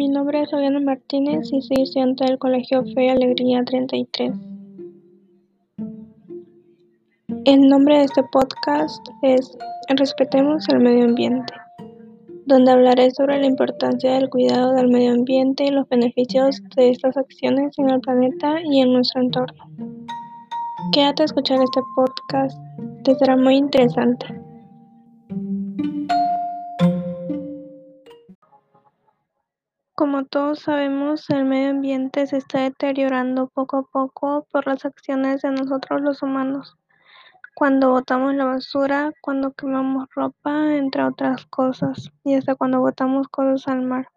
Mi nombre es Oriana Martínez y soy estudiante del Colegio Fe y Alegría 33. El nombre de este podcast es Respetemos el medio ambiente, donde hablaré sobre la importancia del cuidado del medio ambiente y los beneficios de estas acciones en el planeta y en nuestro entorno. Quédate a escuchar este podcast, te será muy interesante. Como todos sabemos, el medio ambiente se está deteriorando poco a poco por las acciones de nosotros los humanos. Cuando botamos la basura, cuando quemamos ropa, entre otras cosas, y hasta cuando botamos cosas al mar.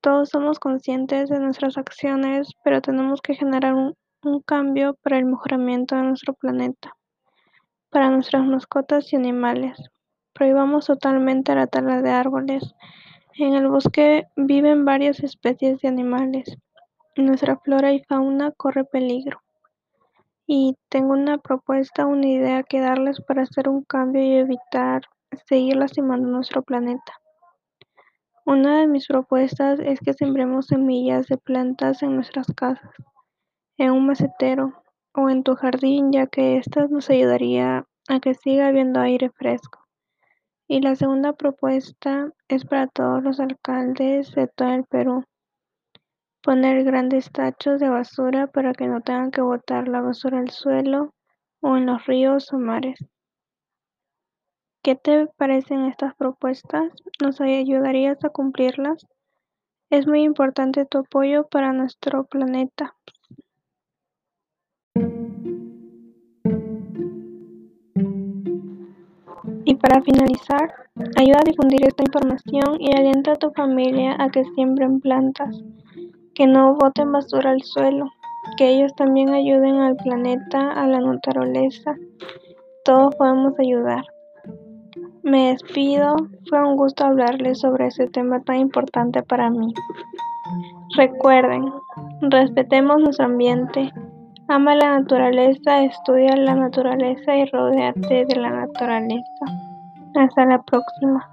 Todos somos conscientes de nuestras acciones, pero tenemos que generar un, cambio para el mejoramiento de nuestro planeta, para nuestras mascotas y animales. Prohibamos totalmente la tala de árboles en el bosque viven varias especies de animales. Nuestra flora y fauna corre peligro. Y tengo una propuesta, una idea que darles para hacer un cambio y evitar seguir lastimando nuestro planeta. Una de mis propuestas es que sembremos semillas de plantas en nuestras casas, en un macetero o en tu jardín, ya que esto nos ayudaría a que siga habiendo aire fresco. Y la segunda propuesta es para todos los alcaldes de todo el Perú. Poner grandes tachos de basura para que no tengan que botar la basura al suelo o en los ríos o mares. ¿Qué te parecen estas propuestas? ¿Nos ayudarías a cumplirlas? Es muy importante tu apoyo para nuestro planeta. Y para finalizar, ayuda a difundir esta información y alienta a tu familia a que siembren plantas, que no boten basura al suelo, que ellos también ayuden al planeta, a la naturaleza. Todos podemos ayudar. Me despido, fue un gusto hablarles sobre ese tema tan importante para mí. Recuerden, respetemos nuestro ambiente, Ama la naturaleza, estudia la naturaleza y rodéate de la naturaleza. Hasta la próxima.